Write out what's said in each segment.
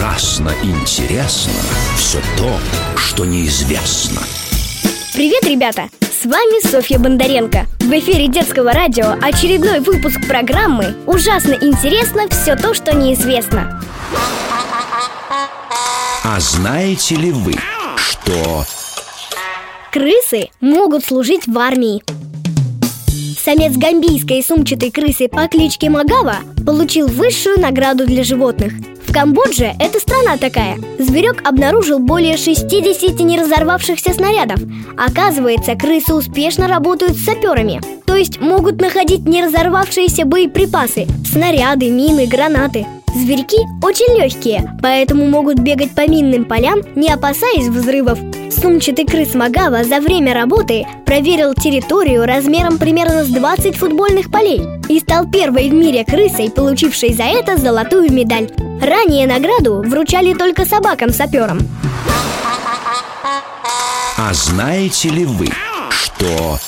Ужасно интересно все то, что неизвестно. Привет, ребята! С вами Софья Бондаренко. В эфире детского радио очередной выпуск программы «Ужасно интересно все то, что неизвестно». А знаете ли вы, что Крысы могут служить в армии. Самец гамбийской сумчатой крысы по кличке Магава получил высшую награду для животных. В Камбодже, это страна такая, зверек обнаружил более 60 неразорвавшихся снарядов. Оказывается, крысы успешно работают с саперами, то есть могут находить неразорвавшиеся боеприпасы, снаряды, мины, гранаты. Зверьки очень легкие, поэтому могут бегать по минным полям, не опасаясь взрывов. Сумчатый крыс Магава за время работы проверил территорию размером примерно с 20 футбольных полей и стал первой в мире крысой, получившей за это золотую медаль. Ранее награду вручали только собакам-саперам. А знаете ли вы, что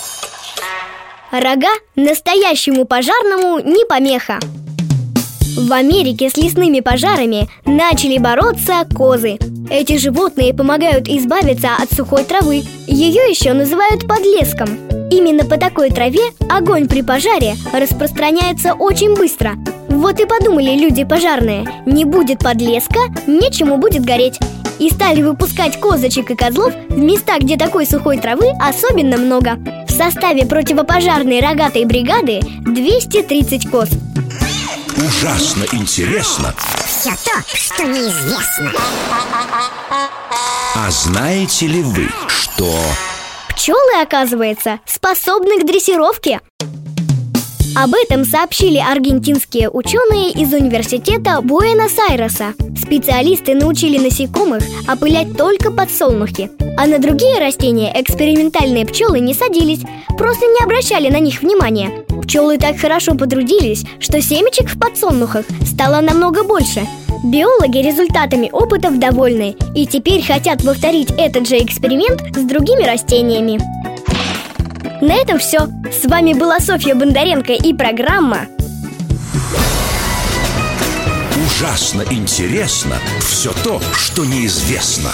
Рога настоящему пожарному не помеха. В Америке с лесными пожарами начали бороться козы. Эти животные помогают избавиться от сухой травы. Ее еще называют подлеском. Именно по такой траве огонь при пожаре распространяется очень быстро. Вот и подумали люди пожарные, не будет подлеска, нечему будет гореть. И стали выпускать козочек и козлов в места, где такой сухой травы особенно много. В составе противопожарной рогатой бригады 230 коз. Ужасно интересно? Все то, что неизвестно. А знаете ли вы, что Пчелы, оказывается, способны к дрессировке. Об этом сообщили аргентинские ученые из университета Буэнос-Айреса. Специалисты научили насекомых опылять только подсолнухи, а на другие растения экспериментальные пчелы не садились, просто не обращали на них внимания. Пчелы так хорошо потрудились, что семечек в подсолнухах стало намного больше. Биологи результатами опытов довольны и теперь хотят повторить этот же эксперимент с другими растениями. На этом все. С вами была Софья Бондаренко и программа ужасно интересно все то, что неизвестно?